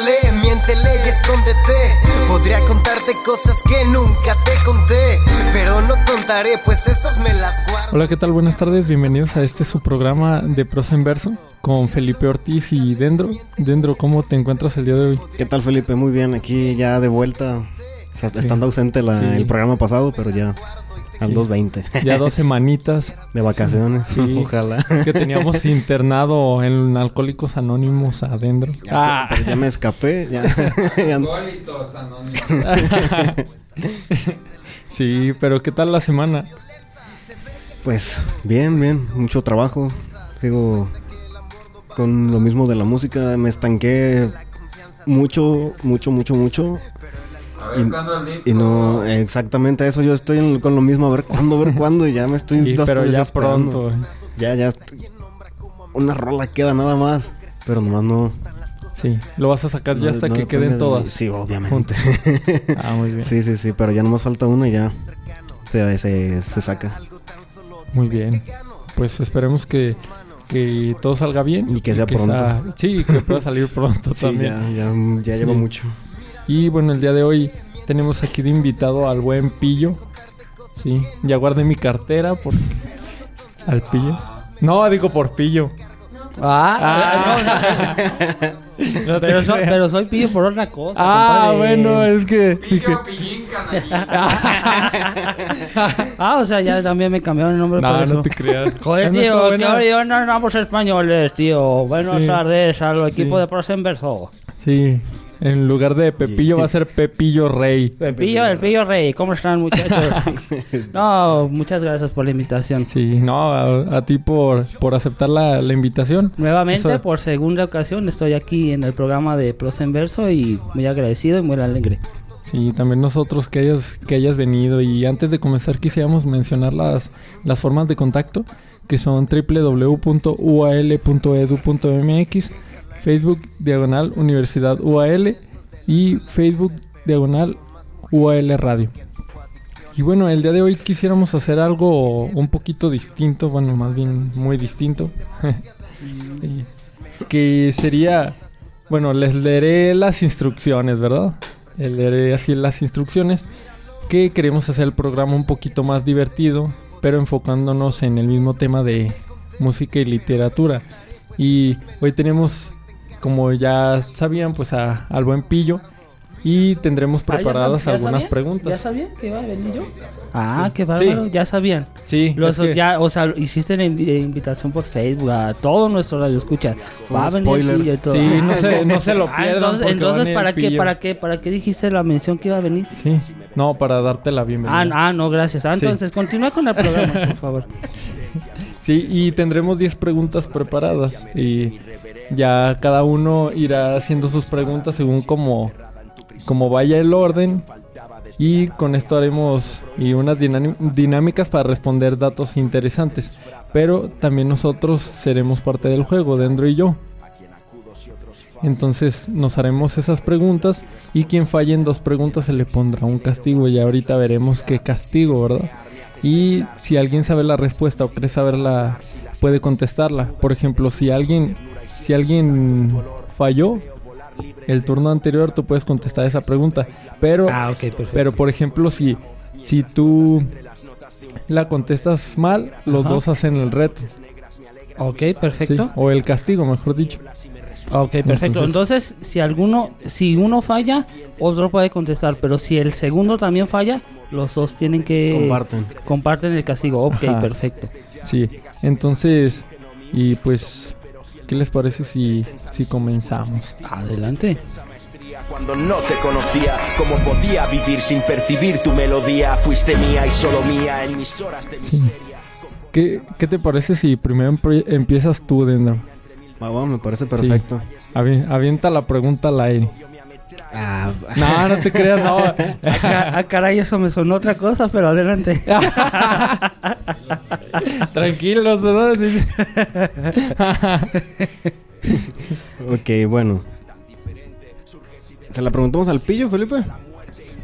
Miéntele y escóndete. Podría contarte cosas que nunca te conté, pero no contaré, pues esas me las guardo. Hola, ¿qué tal? Buenas tardes, bienvenidos a este su programa de prosa en verso con Felipe Ortiz y Dendro. Dendro, ¿cómo te encuentras el día de hoy? ¿Qué tal Felipe? Muy bien, aquí ya de vuelta, o sea, estando ausente la- Sí. el programa pasado, pero ya al Sí. 2.20 Ya dos semanitas de vacaciones, Sí. ojalá. Es que teníamos internado en Alcohólicos Anónimos adentro. Ya, Ah. pero ya me escapé, ya, ya- sí, pero ¿qué tal la semana? pues bien, bien, mucho trabajo, sigo con lo mismo de la música, me estanqué mucho, mucho, mucho, mucho. A ver, Y- ¿cuándo el disco? Y no, exactamente eso, yo estoy en- con lo mismo, a ver cuándo, a ver cuándo, y ya me estoy Sí, hasta pero ya pronto. Ya, ya. estoy- Una rola queda nada más. Pero nomás no. Sí, lo vas a sacar ya hasta no que queden de todas. Sí, obviamente. Ah, muy bien. sí, sí, sí. Pero ya nomás falta una y ya. Se, se, se saca. Muy bien. Pues esperemos que, que todo salga bien. Y que sea pronto. sea- sí, que pueda salir pronto Sí, también. ya, ya, ya Sí. lleva mucho. Y bueno, el día de hoy tenemos aquí de invitado al buen Pillo. Sí, ya guardé mi cartera por... al Pillo. No, digo por Pillo. Ah, No te pero, so- pero soy pillo por otra cosa. Ah, compadre. bueno, es que dije... Pillo. Ah, o sea, ya también me cambiaron el nombre por No, eso. no te creas. Joder, no tío, que ahora yo no hablamos españoles, tío. Buenas Sí. tardes al equipo Sí. de prosa en verso. Sí, en lugar de Pepillo va a ser Pepillo Rey. El pillo, el pillo rey. ¿Cómo están, muchachos? no, muchas gracias por la invitación. Sí, no, a, a ti por, por aceptar la, la invitación. Nuevamente, Eso- por segunda ocasión, estoy aquí en el programa de prosa en verso y muy agradecido y muy alegre. Sí, también nosotros que hayas, que hayas venido. Y antes de comenzar quisiéramos mencionar las, las formas de contacto, que son www.ual.edu.mx, Facebook Diagonal Universidad UAL y Facebook Diagonal UAL Radio. Y bueno, el día de hoy quisiéramos hacer algo un poquito distinto, bueno, más bien muy distinto. Que sería, bueno, les leeré las instrucciones, ¿verdad? Les leeré así las instrucciones. Que queremos hacer el programa un poquito más divertido, pero enfocándonos en el mismo tema de música y literatura. Y hoy tenemos, como ya sabían, pues a- al buen Pillo. Y tendremos Ah, ¿ya preparadas ya algunas sabían? ¿Ya preguntas. sabían que iba a venir yo? Ah, qué bárbaro, ya sabían. Sí, Los, que- ya, o sea, hiciste la eh, invitación por Facebook a todo nuestro radio escucha. Fue Va a venir spoiler. Pillo y todo. Sí, Ah, no se, no se lo ah, pierdan. entonces, entonces ¿para el qué, para qué, para qué dijiste la mención que iba a venir? Sí, no, para darte la bienvenida. Ah, ah, no, gracias. Ah, Sí. entonces continúa con el programa, por favor. Sí, y tendremos 10 preguntas preparadas. Y ya cada uno irá haciendo sus preguntas según como, vaya el orden. Y con esto haremos y unas dinámicas para responder datos interesantes. Pero también nosotros seremos parte del juego, Dendro y yo. Entonces nos haremos esas preguntas y quien falle en dos preguntas se le pondrá un castigo. Y ahorita veremos qué castigo, ¿verdad? Y si alguien sabe la respuesta o cree saberla, puede contestarla. Por ejemplo, si alguien, si alguien falló el turno anterior, tú puedes contestar esa pregunta. Pero, Ah, pero por ejemplo, si, si tú la contestas mal, los Ajá. dos hacen el reto. ok, ¿sí? perfecto. O el castigo, mejor dicho. Ok, perfecto. Entonces- Entonces, si alguno, si uno falla, otro puede contestar. Pero si el segundo también falla, los dos tienen que Comparten. comparten el castigo. Ok, Ajá. perfecto. Sí, entonces, y pues, ¿qué les parece si, si comenzamos? Adelante. Cuando no te conocía, cómo podía vivir sin percibir tu melodía. Fuiste mía y solo mía en mis horas de Sí. miseria. ¿Qué, qué te parece si primero empie- empiezas tú, Dendro? Me parece perfecto. Avi- avienta la pregunta al aire. Ah, No, no te creas, no. Ah, ca- ah, caray, eso me sonó otra cosa, pero adelante. Tranquilos, ¿no? ok, bueno. ¿Se la preguntamos al pillo, Felipe?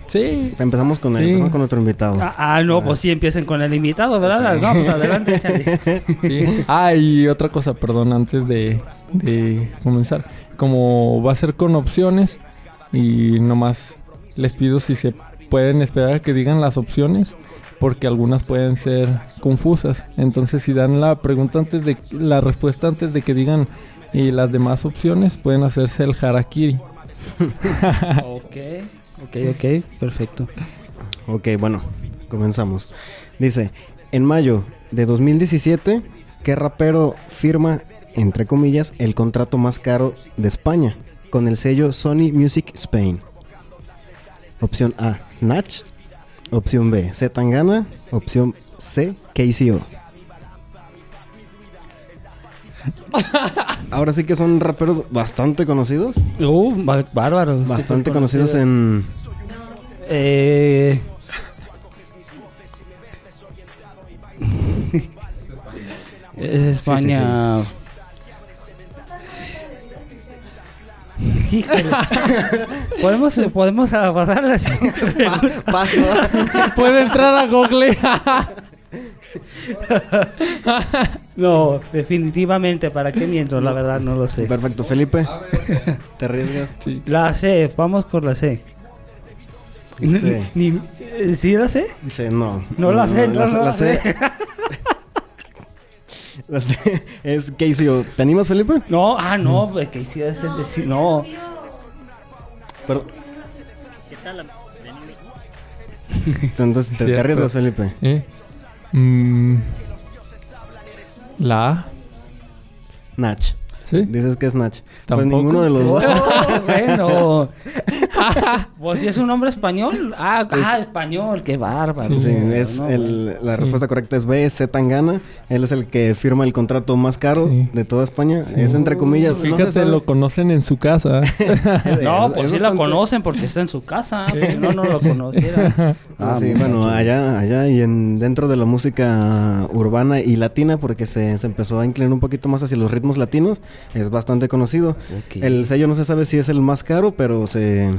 Sí. Empezamos con, el, Sí. empezamos con nuestro invitado. Ah, ah, no, pues sí empiecen con el invitado, ¿verdad? No, pues adelante. Sí. Ah, y otra cosa, perdón, antes de, de comenzar. Como va a ser con opciones y nomás les pido si se pueden esperar a que digan las opciones porque algunas pueden ser confusas. Entonces, si dan la pregunta antes de la respuesta antes de que digan y las demás opciones pueden hacerse el harakiri. ok, ok, ok, perfecto. Ok, bueno, comenzamos. Dice, en mayo de 2017, ¿qué rapero firma, entre comillas, el contrato más caro de España con el sello Sony Music Spain? Opción A, Nach. Opción B, Z Tangana. Opción C, KCO. Ahora sí que son raperos bastante conocidos. Uh, bá- bárbaros. Bastante conocidos conocido. en... Eh... es España. Híjole. podemos podemos pasar a la? Paso. Puede entrar a Google. No, definitivamente, ¿para qué miento? La verdad no lo sé. Perfecto, Felipe. ¿Te arriesgas? sí. La C, vamos con la C. Sí. ni- ¿Sí la? Dice, no. No la no, la, no la la sé. La sé. Es KCO. ¿Te animas, Felipe? No, ah, no, pues, sí, es, es decir, no. Pero... Entonces, ¿te, te arriesgas, Felipe? ¿Eh? Mm, la A. Nach. ¿Sí? Dices que es Nach. Pues ninguno de los dos. Oh, bueno. pues si es un nombre español. Ah, ah, español, qué bárbaro. Sí, No, es no, el, la Sí. respuesta correcta es B, Z Tangana. Él es el que firma el contrato más caro Sí. de toda España. Es entre comillas. se Fíjate, lo conocen en su casa. No, Es- pues es sí bastante- conocen porque está en su casa. Si no, no lo conociera. Ah, sí, bueno, allá, allá y en dentro de la música urbana y latina, porque se, se empezó a inclinar un poquito más hacia los ritmos latinos, es bastante conocido. El sello no se sabe si es el más caro, pero se,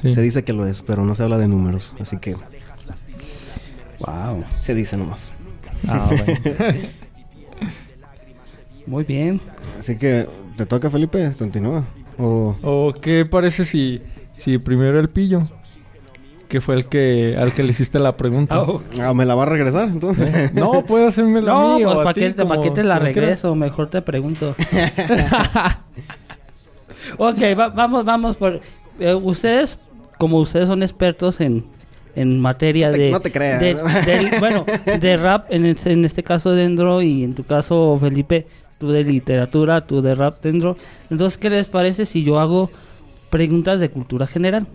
Sí. se dice que lo es, pero no se habla de números, así que Wow. se dice nomás. Ah, bueno. Muy bien. Así que, ¿te toca Felipe? Continúa. O... ¿O qué parece si, si primero el pillo? Que fue el que al que le hiciste la pregunta. Oh. Ah, ¿Me la va a regresar entonces? No, puede hacerme la No, pues ¿para ti, qué, te- pa' qué te la regreso? Mejor te pregunto. ok, va- vamos, vamos por... eh, ustedes, como ustedes son expertos en, en materia No te- de... no te creas. de- bueno, de rap, en, este- en este caso Dendro y en tu caso Felipe, tú de literatura, tú de rap Dendro. Entonces, ¿qué les parece si yo hago preguntas de cultura general?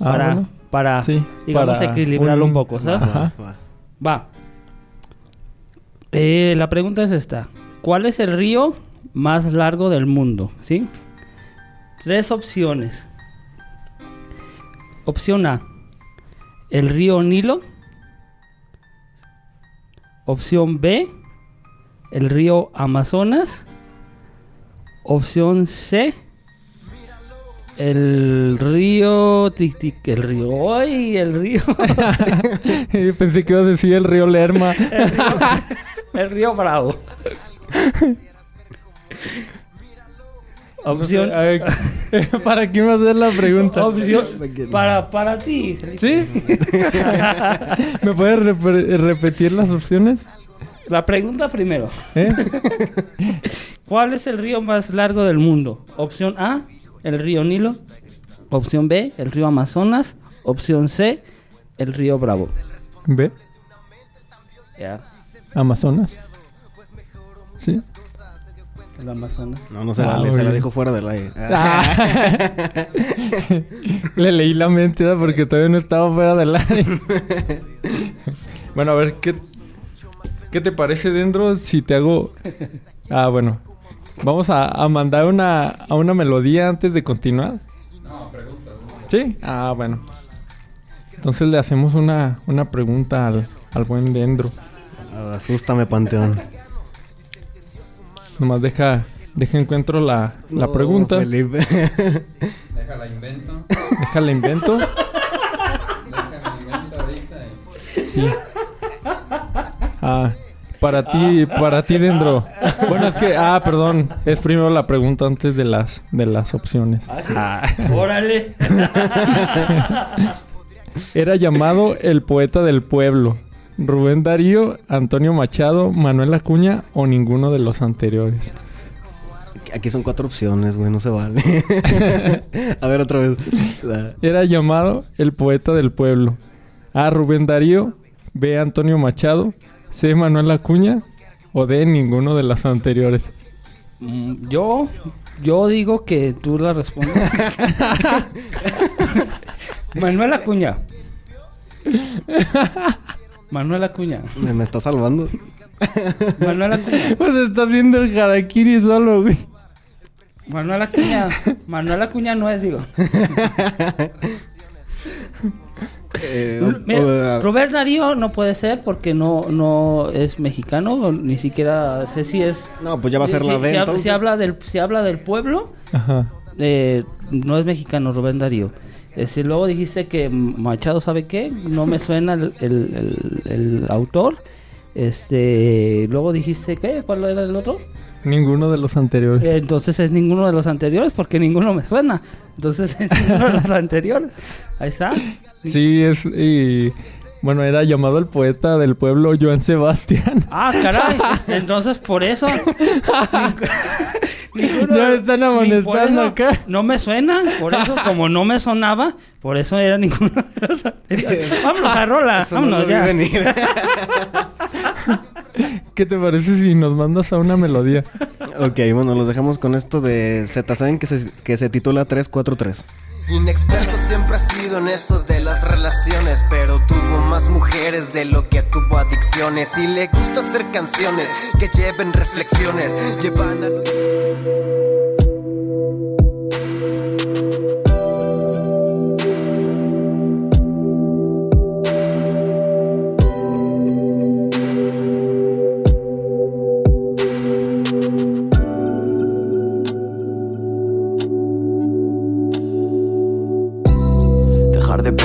Ah, Para, bueno. para Sí, digamos, para equilibrarlo un, un- poco, ¿sabes? Ajá. Va. Va. Eh, la pregunta es esta. ¿Cuál es el río más largo del mundo? ¿Sí? Tres opciones. Opción A. El río Nilo. Opción B. El río Amazonas. Opción C. El río... tic, tic, el río... ¡Ay! El río... Pensé que ibas a decir el río Lerma. El río, el río Bravo. Opción. A ver, ¿Para quién va a hacer la pregunta? Opción. Para, para ti. ¿Sí? ¿Me puedes rep- repetir las opciones? La pregunta primero. ¿Eh? ¿Cuál es el río más largo del mundo? Opción A, el río Nilo. Opción B, el río Amazonas. Opción C, el río Bravo. ¿Ve? Ya, Amazonas. ¿Sí? El Amazonas. No, no se Ah, vale, se la dijo fuera del aire. Ah. Ah. Le leí la mente ¿verdad? porque todavía no estaba fuera del aire. bueno, a ver, ¿qué, ¿qué te parece dentro si te hago... Ah, bueno. Vamos a, a mandar una, a una melodía antes de continuar. No, preguntas. ¿Sí? Ah, bueno. Entonces le hacemos una, una pregunta al, al buen Dendro. Asústame, Panteón. Nomás deja, deja encuentro la, la pregunta. Felipe. Déjala invento. Déjala invento. sí. Ah, para ti, para ti dentro. Bueno, es que, ah, perdón, es primero la pregunta antes de las, de las opciones. Ah. Órale. Era llamado el poeta del pueblo. Rubén Darío, Antonio Machado, Manuel Acuña o ninguno de los anteriores. Aquí son cuatro opciones, güey, no se vale. A ver, otra vez. Era llamado el poeta del pueblo. A. Rubén Darío, B. Antonio Machado, C. Manuel Acuña o D. Ninguno de los anteriores. Mm, Yo, yo digo que tú la respondes. Manuel Acuña. Manuel Acuña. Me, me está salvando. Manuel Acuña. Pues está haciendo el harakiri solo, güey. Manuel Acuña. Manuel Acuña no es, digo. Eh, o- Mira, o- Robert Darío no puede ser porque no, no es mexicano, ni siquiera sé si es. no, pues ya va a ser si, la si D, hab- entonces. si habla del, si habla del pueblo, Ajá. eh, no es mexicano Rubén Darío. Si luego dijiste que Machado sabe qué, no me suena el, el- el- el autor. Este, luego dijiste qué, ¿cuál era el otro? Ninguno de los anteriores. Entonces es ninguno de los anteriores porque ninguno me suena. Entonces es ninguno de los anteriores. Ahí está. Sí, es. Y, bueno, era llamado el poeta del pueblo Joan Sebastián. Ah, caray. Entonces por eso. Ninguno- Ya me están amonestando acá. No me suena. Por eso, como no me sonaba, por eso era ninguno de los. Vámonos a rola. Eso no Vámonos vi ya. venir. ¿Qué te parece si nos mandas a una melodía? ok, bueno, los dejamos con esto de ZZN que se, que se titula 343. Inexperto siempre ha sido en eso de las relaciones, pero tuvo más mujeres de lo que tuvo adicciones. Y le gusta hacer canciones que lleven reflexiones, llevan a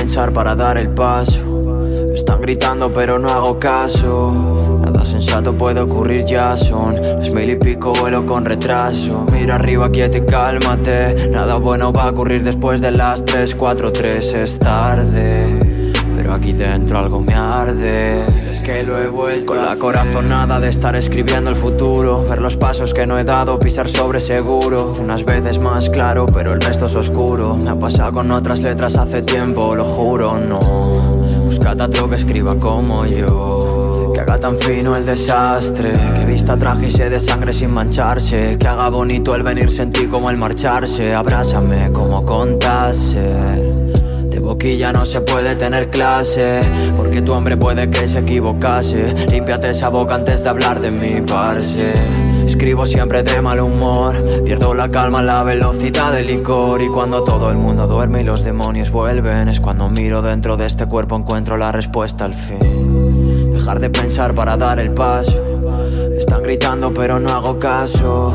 pensar para dar el paso. Están gritando pero no hago caso. Nada sensato puede ocurrir ya son las mil y pico vuelo con retraso. Mira arriba quieto y cálmate. Nada bueno va a ocurrir después de las 3, 4, 3 es tarde. Pero aquí dentro algo me arde. Es que lo he vuelto con la corazonada de estar escribiendo el futuro. Ver los pasos que no he dado, pisar sobre seguro. Unas veces más claro, pero el resto es oscuro. Me ha pasado con otras letras hace tiempo, lo juro, no. Buscad a otro que escriba como yo. Que haga tan fino el desastre. Que vista traje y se de sangre sin mancharse. Que haga bonito el venirse en ti como el marcharse. Abrázame como contase. Boquilla no se puede tener clase, porque tu hombre puede que se equivocase. Límpiate esa boca antes de hablar de mi parce. Escribo siempre de mal humor, pierdo la calma la velocidad del licor. Y cuando todo el mundo duerme y los demonios vuelven, es cuando miro dentro de este cuerpo encuentro la respuesta al fin. Dejar de pensar para dar el paso. Están gritando pero no hago caso.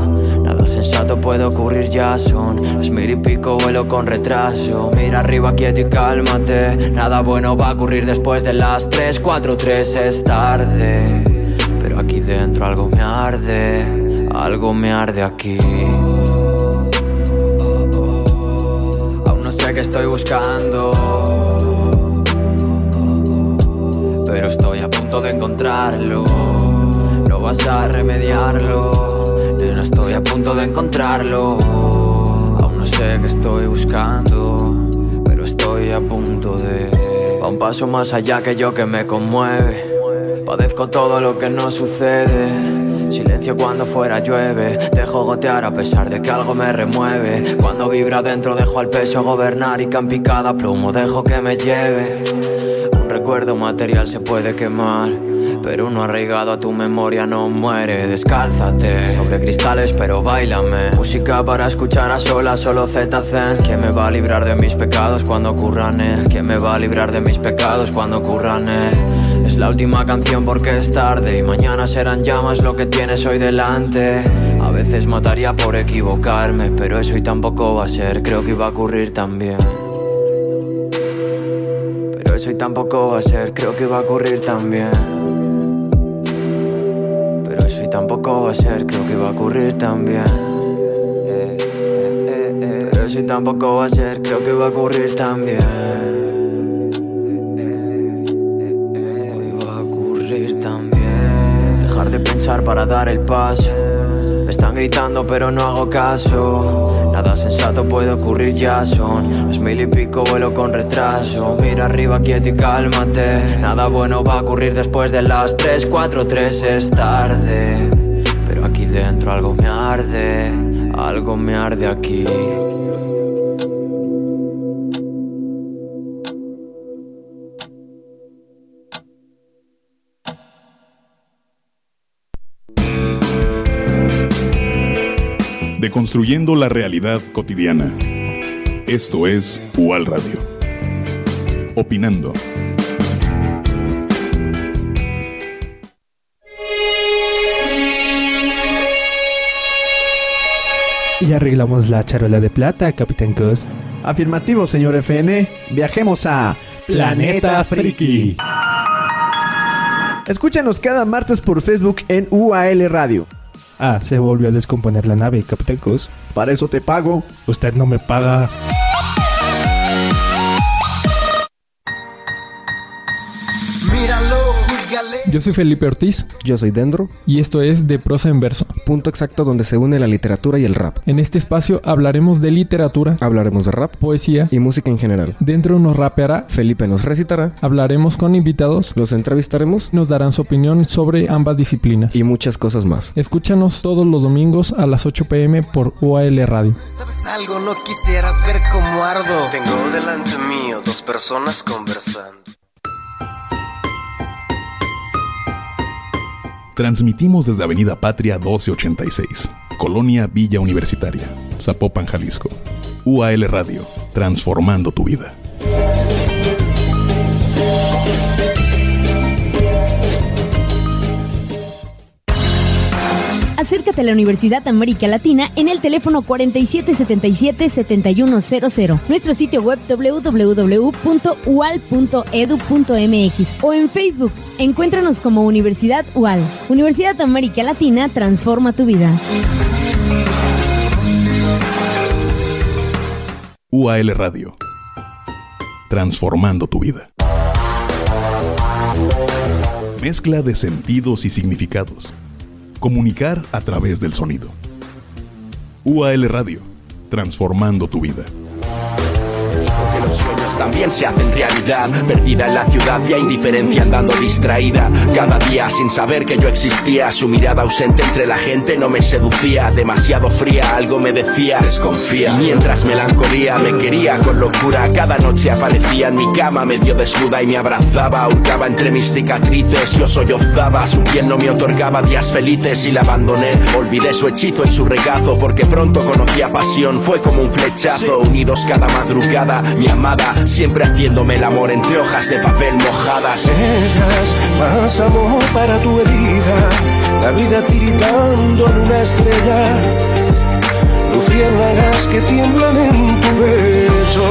Sensato puede ocurrir ya son las mil y pico vuelo con retraso. Mira arriba quieto y cálmate. Nada bueno va a ocurrir después de las 3, 4, 3 es tarde. Pero aquí dentro algo me arde. Algo me arde aquí. Aún no sé qué estoy buscando. Pero estoy a punto de encontrarlo. No vas a remediarlo. Estoy a punto de encontrarlo. Aún no sé qué estoy buscando. Pero estoy a punto de. Va un paso más allá que yo que me conmueve. Padezco todo lo que no sucede. Silencio cuando fuera llueve, dejo gotear a pesar de que algo me remueve. Cuando vibra dentro dejo al peso gobernar y que en picada plomo dejo que me lleve. Un recuerdo material se puede quemar, pero uno arraigado a tu memoria no muere. Descálzate sobre cristales, pero bailame. Música para escuchar a solas, solo ZZ. ¿Quién me va a librar de mis pecados cuando ocurran? Eh? ¿Quién me va a librar de mis pecados cuando ocurran? Eh? Es la última canción porque es tarde y mañana serán llamas lo que tienes hoy delante. A veces mataría por equivocarme, pero eso y tampoco va a ser, creo que iba a ocurrir también. Pero eso y tampoco va a ser, creo que va a ocurrir también. Tampoco va a ser, creo que va a ocurrir también. Pero y tampoco va a ser, creo que va a ocurrir también. Hoy va a ocurrir también. Dejar de pensar para dar el paso. Están gritando pero no hago caso. Nada sensato puede ocurrir ya son las mil y pico vuelo con retraso. Mira arriba quieto y cálmate. Nada bueno va a ocurrir después de las 3, 4, 3 es tarde. Pero aquí dentro algo me arde, algo me arde aquí. Deconstruyendo la realidad cotidiana. Esto es UAL Radio. Opinando. Y arreglamos la charola de plata, Capitán Cos. Afirmativo, señor FN. Viajemos a Planeta Friki. Escúchanos cada martes por Facebook en UAL Radio. Ah, se volvió a descomponer la nave, Capitán Cos. Para eso te pago. Usted no me paga. Yo soy Felipe Ortiz Yo soy Dendro, y esto es De Prosa en Verso. punto exacto donde se une la literatura y el rap. En este espacio hablaremos de literatura, Hablaremos de rap poesía, y música en general. dentro nos rapeará, Felipe nos recitará, hablaremos con invitados, los entrevistaremos nos darán su opinión sobre ambas disciplinas. y muchas cosas más. Escúchanos todos los domingos a las 8 pm por UAL Radio. ¿Sabes algo? No quisieras ver cómo ardo. Tengo delante mío dos personas conversando. Transmitimos desde Avenida Patria 1286, Colonia Villa Universitaria, Zapopan, Jalisco. UAL Radio, transformando tu vida. Acércate a la Universidad América Latina en el teléfono 4777-7100, nuestro sitio web www.ual.edu.mx o en Facebook. Encuéntranos como Universidad UAL. Universidad América Latina transforma tu vida. UAL Radio, transformando tu vida. Mezcla de sentidos y significados. Comunicar a través del sonido. UAL Radio, transformando tu vida. También se hacen realidad. Perdida en la ciudad y a indiferencia andando distraída. Cada día sin saber que yo existía. Su mirada ausente entre la gente no me seducía. Demasiado fría, algo me decía. Desconfía. Mientras melancolía me quería con locura. Cada noche aparecía en mi cama medio desnuda y me abrazaba. Hurgaba entre mis cicatrices. Yo sollozaba. Su piel no me otorgaba días felices y la abandoné. Olvidé su hechizo y su regazo porque pronto conocía pasión. Fue como un flechazo. Unidos cada madrugada. Mi amada siempre haciéndome el amor entre hojas de papel mojadas. Eras más amor para tu herida, la vida tiritando en una estrella, luciérnagas que tiemblan en tu pecho,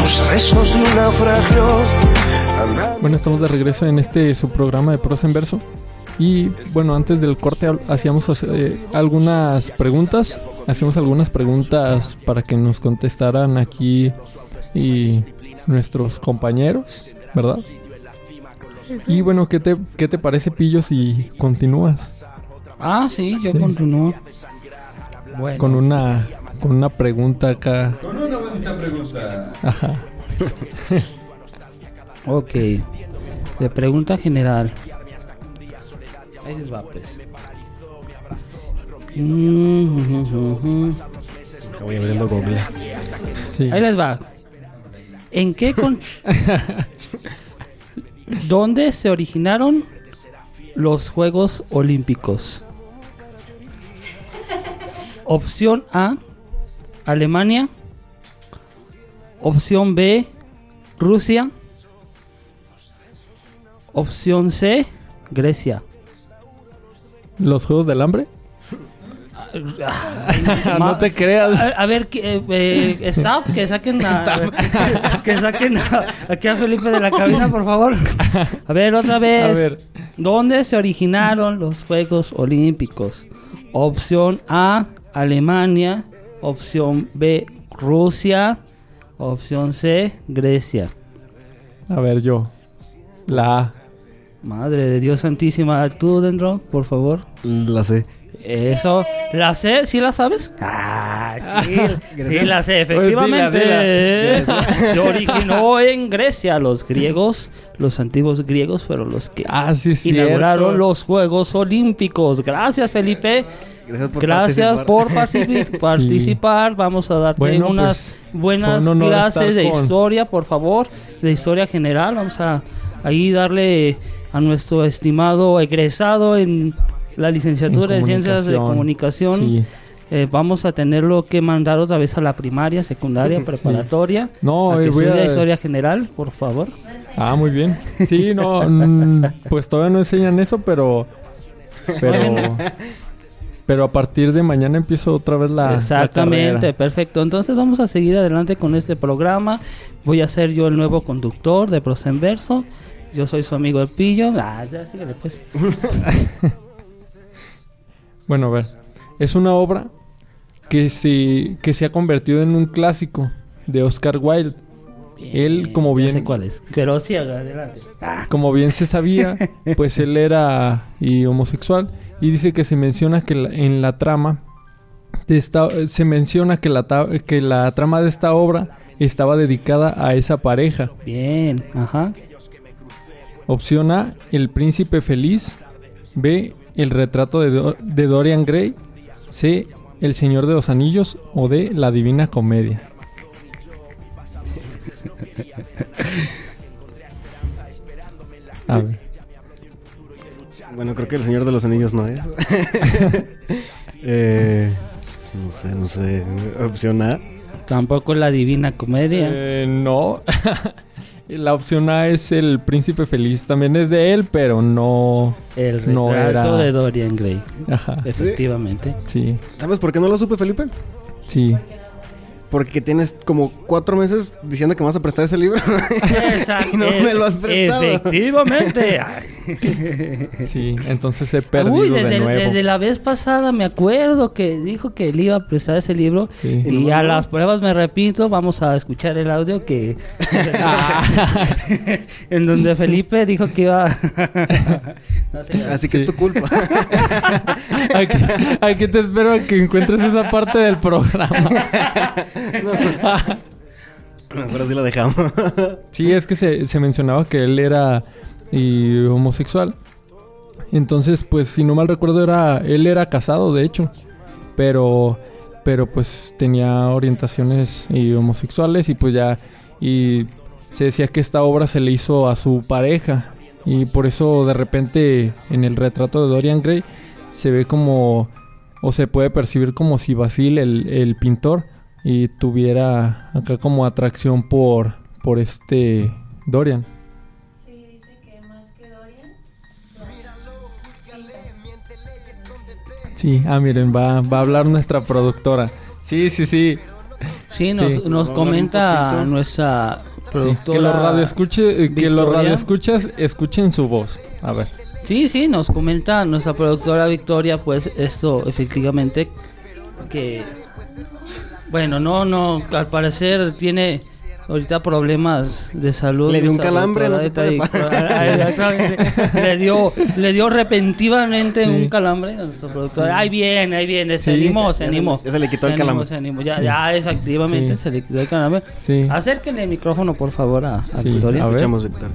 los restos de un naufragio. Bueno, estamos de regreso en este su programa de prosa en verso. Y bueno, antes del corte hacíamos eh, algunas preguntas. Hacíamos algunas preguntas para que nos contestaran aquí y nuestros compañeros, ¿verdad? Y bueno, ¿qué te, qué te parece, Pillo, si continúas Ah, sí, yo Sí. continúo. Bueno, con una con una pregunta acá? Con una bonita pregunta. Ajá. ok. De pregunta general. Ahí les va, pues. Mm. Voy abriendo Google. Sí. Ahí les va. ¿En qué con... ¿Dónde se originaron los Juegos Olímpicos? Opción A, Alemania. Opción B, Rusia. Opción C, Grecia. ¿Los Juegos del Hambre? No te creas. A, a ver, que, eh, eh, staff, que saquen a, que saquen a- aquí a Felipe de la cabina, por favor. A ver, otra vez. A ver. ¿Dónde se originaron los Juegos Olímpicos? Opción A, Alemania. Opción B, Rusia. Opción C, Grecia. A ver, yo. La A. Madre de Dios Santísima, tú, Dendro, por favor. La sé. Eso, ¿la sé? ¿Sí la sabes? Ah, sí, sí la sé, Pues efectivamente. dila. Se originó en Grecia. Los griegos, los antiguos griegos fueron los que Ah, sí, inauguraron cierto. los Juegos Olímpicos. Gracias, Felipe. Gracias por Gracias participar. por partici- participar. Vamos a darte Bueno, unas pues, buenas clases de con- historia, por favor, de historia general. Vamos a ahí darle a nuestro estimado egresado en la licenciatura En de Ciencias de comunicación. Sí. Eh, vamos a tenerlo que mandar otra vez a la primaria, secundaria, preparatoria. No, a eh, que voy estudie a- historia general, por favor. Ah, muy bien. Sí, no, mm, pues todavía no enseñan eso, pero, pero, pero a partir de mañana empiezo otra vez la, Exactamente, perfecto. Entonces vamos a seguir adelante con este programa. Voy a ser yo el nuevo conductor de Prosa en Verso. Yo soy su amigo El Pillo. Ah, ya síguele pues. Bueno, a ver, es una obra que se, que se ha convertido en un clásico de Oscar Wilde. Él, como bien, sé cuál es. Pero sí, adelante. Ah, como bien se sabía, pues él era y homosexual y dice que se menciona que la- en la trama de esta se menciona que la que la trama de esta obra estaba dedicada a esa pareja. bien, ajá. Opción A, El príncipe feliz. B, El retrato de, Do- de Dorian Gray. C, El señor de los anillos. O D, La divina comedia. A ver. Bueno, creo que el Señor de los Anillos no es. eh, no sé, no sé. Opción A. Tampoco la divina comedia. Eh, no. La opción A es El príncipe feliz. También es de él, pero no. el retrato no era- de Dorian Gray. Ajá. Efectivamente. Sí, ¿Sabes por qué no lo supe, Felipe? sí. Porque tienes como cuatro meses diciendo que me vas a prestar ese libro. Exacto. Y no me lo has prestado. Efectivamente. Sí, entonces he perdido Uy, de desde, nuevo. desde la vez pasada me acuerdo que dijo que le iba a prestar ese libro. Sí. Y a las pruebas me repito, vamos a escuchar el audio que... en donde Felipe dijo que iba... No sé. Así que Sí. es tu culpa. Aquí, aquí te espero a que encuentres esa parte del programa. Ahora sí la dejamos. Sí, es que se, se mencionaba que él era y, homosexual. Entonces, pues, si no mal recuerdo, era él era casado, de hecho. Pero, pero pues tenía orientaciones y homosexuales y pues ya... Y se decía que esta obra se le hizo a su pareja. Y por eso de repente en el retrato de Dorian Gray se ve como... O se puede percibir como si Basile, el, el pintor, y tuviera acá como atracción por, por este Dorian. Sí, ah, miren, va, va a hablar nuestra productora. Sí, sí, sí. Sí, nos, Sí. nos comenta nuestra productora... Que los radioescuche, eh, que los radioescuchas escuchen su voz. A ver. Sí, sí, nos comenta nuestra productora Victoria, pues esto efectivamente que bueno, no, no, al parecer tiene ahorita problemas de salud. Le dio un calambre, no se de puede le dio, le dio repentinamente Sí. un calambre a nuestra productora. Ahí viene, ahí viene, se Sí. animó, se animó. ya se le quitó el calambre. se animó. Ya, Sí. ya, efectivamente, Sí. se le quitó el calambre. Sí. Acérquenle el micrófono, por favor, a, a Sí, Victoria. a ver. Escuchamos, Víctor.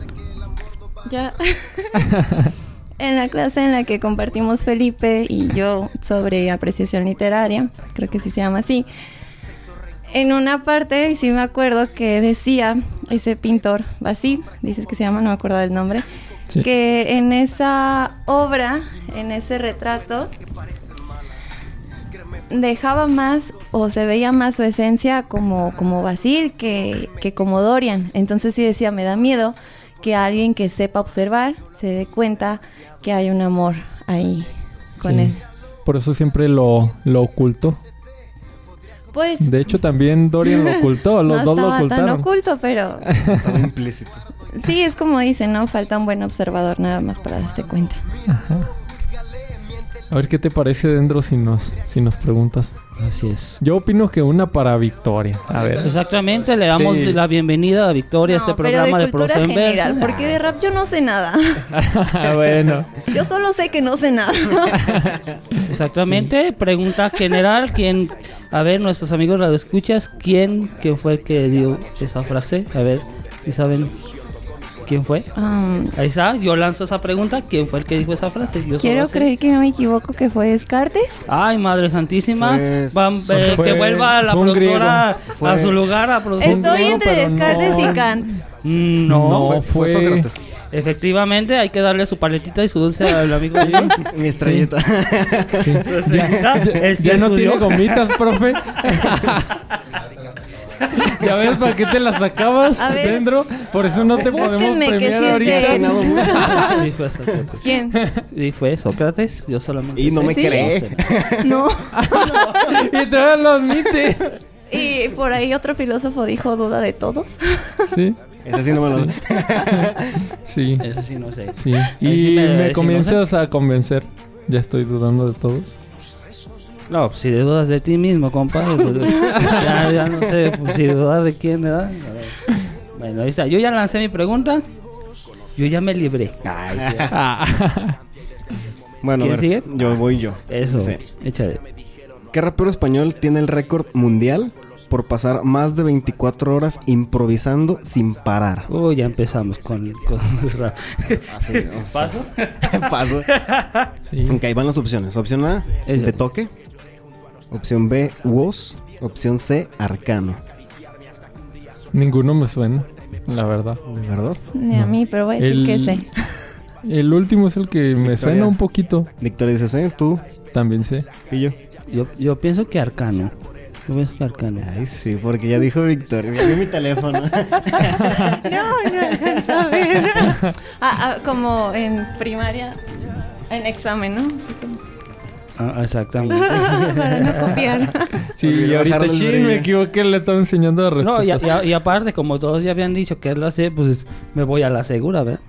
Ya. en la clase en la que compartimos Felipe y yo sobre apreciación literaria, creo que sí se llama así. En una parte, y sí me acuerdo que decía ese pintor, Basil, dices que se llama, no me acuerdo del nombre, Sí. que en esa obra, en ese retrato, dejaba más o se veía más su esencia como, como Basil que, que como Dorian. Entonces sí decía, me da miedo que alguien que sepa observar se dé cuenta que hay un amor ahí con Sí. él. por eso siempre lo, lo ocultó. Pues De hecho, también Dorian lo ocultó, los no dos lo estaba tan ocultaron. oculto, pero Estaba implícito. sí, es como dicen, ¿no? Falta un buen observador nada más para darse cuenta. A ver qué te parece, Dendro, si nos, si nos preguntas. Así es. Yo opino que una para Victoria. A ver. Exactamente, le damos Sí. la bienvenida a Victoria a este No, pero de programa de, cultura general, porque de rap yo no sé nada. bueno. Yo solo sé que no sé nada. Exactamente, pregunta general, quién, a ver, nuestros amigos radioescuchas, quién, quién fue el que dio esa frase, a ver, si saben quién fue. Um, Ahí está, yo lanzo esa pregunta, quién fue el que dijo esa frase. Yo quiero creer que no me equivoco que fue Descartes. Ay, Madre Santísima, Fue- Van- eh, fue- que vuelva la productora. Fue- a su lugar a producir. Estoy griego, entre Descartes no. y Kant. Mm, No, No, fue, fue fue- Sócrates. efectivamente hay que darle su paletita y su dulce al amigo. Mi estrellita. Sí. Ya, sí ya no tiene gomitas, profe. ya ves para qué te las sacabas dentro. Por eso no te podemos que premiar sí ahorita. Sí, fue Sócrates. ¿Quién? Y fue Sócrates, yo solamente Y no sé me cree. sé. No. y todavía lo admite. Y por ahí otro filósofo dijo duda de todos. Sí, Ese sí no me lo sí, Ese sí no sé. sí. Y sí me- no comienzas a convencer. Ya estoy dudando de todos. No, pues, si de dudas de ti mismo, compadre, pues, ya, ya no sé, pues, si dudas de quién, ¿verdad? Bueno, ahí está. Yo ya lancé mi pregunta. Yo ya me libré. Ay. Ah, Bueno, a ¿Quién ver, sigue? yo voy yo. Eso, Sí. échale. ¿Qué rapero español tiene el récord mundial por pasar más de 24 horas improvisando sin parar? Uy, ya empezamos con, con el rap. Así, o sea, ¿Paso? Paso. sí. Ok, ahí van las opciones. Opción A, Esa. de toque. Opción B, Woz. Opción C, Arcano. Ninguno me suena, la verdad. ¿De verdad? Ni a mí, pero voy a decir El- que sé. El último es el que me Victoria. suena un poquito. Victoria dice C, tú, También sé. Pillo. Yo, yo pienso que Arcano. Yo pienso que Arcano. Ay, sí, porque ya dijo Victoria. Ya vi mi teléfono. No, no alcanzo a ver. Ah, ah, como en primaria, en examen, ¿no? Así como- Ah, exactamente. para no copiar. Sí, y ahorita brillo. me equivoqué, le estaba enseñando a No, y, y- y aparte, como todos ya habían dicho que es la C, pues me voy a la segura, ¿verdad?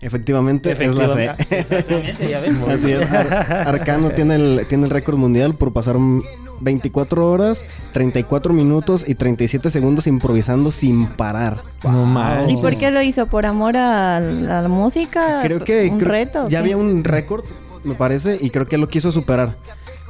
Efectivamente, es la C. Exactamente, ya vemos. Así es. Ar- Arcano tiene el, tiene el récord mundial por pasar mm, 24 horas, 34 minutos y 37 segundos improvisando sin parar. No ¿Y manches. por qué lo hizo? ¿Por amor a la, a la música? Creo que ¿Un creo- reto? ya qué? había un récord, me parece, y creo que lo quiso superar.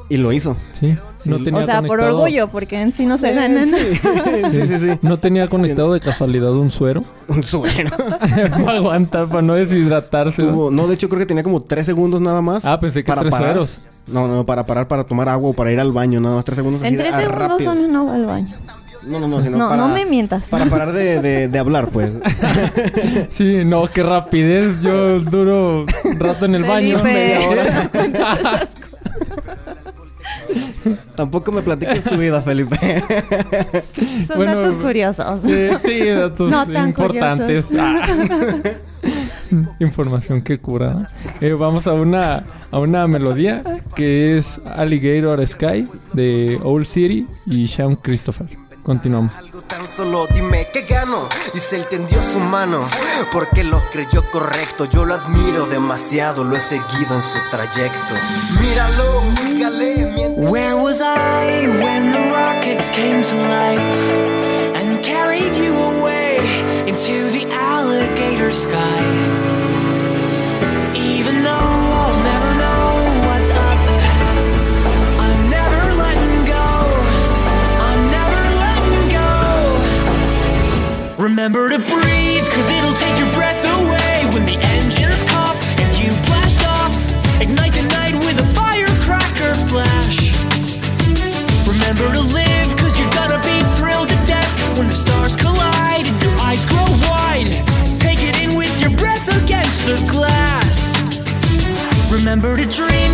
Y lo hizo. Sí, no Sí. tenía O sea, por orgullo, porque en sí no se ganan. Sí, sí, sí. sí. No tenía conectado de casualidad un suero. Un suero. para aguantar, para no deshidratarse. ¿no? Tuvo- no, de hecho creo que tenía como 3 segundos nada más. Ah, pensé que para tres parar. sueros. No, no, para parar, para tomar agua o para ir al baño, nada más 3 segundos. así En de- tres segundos rápido. son no va al baño. No, no, no, sino No, para, no me mientas. para parar de, de- de hablar, pues. Sí, no, qué rapidez. Yo duro un rato en el baño. Felipe. media hora. Tampoco me platiques tu vida, Felipe. Son Bueno, datos curiosos. Sí, sí, datos No tan importantes. Ah. Información que cura. Eh, vamos a una, a una melodía que es Alligator Sky de Old City y Sean Christopher. Continuamos. Tan solo dime que gano y se él tendió su mano porque lo creyó correcto. Yo lo admiro demasiado, lo he seguido en su trayecto. Míralo, miente. Where was I when the rockets came to life and carried you away into the alligator sky? Remember to breathe, cause it'll take your breath away when the engines cough and you blast off. Ignite the night with a firecracker flash. Remember to live, cause you're gonna be thrilled to death when the stars collide and your eyes grow wide. Take it in with your breath against the glass. Remember to dream,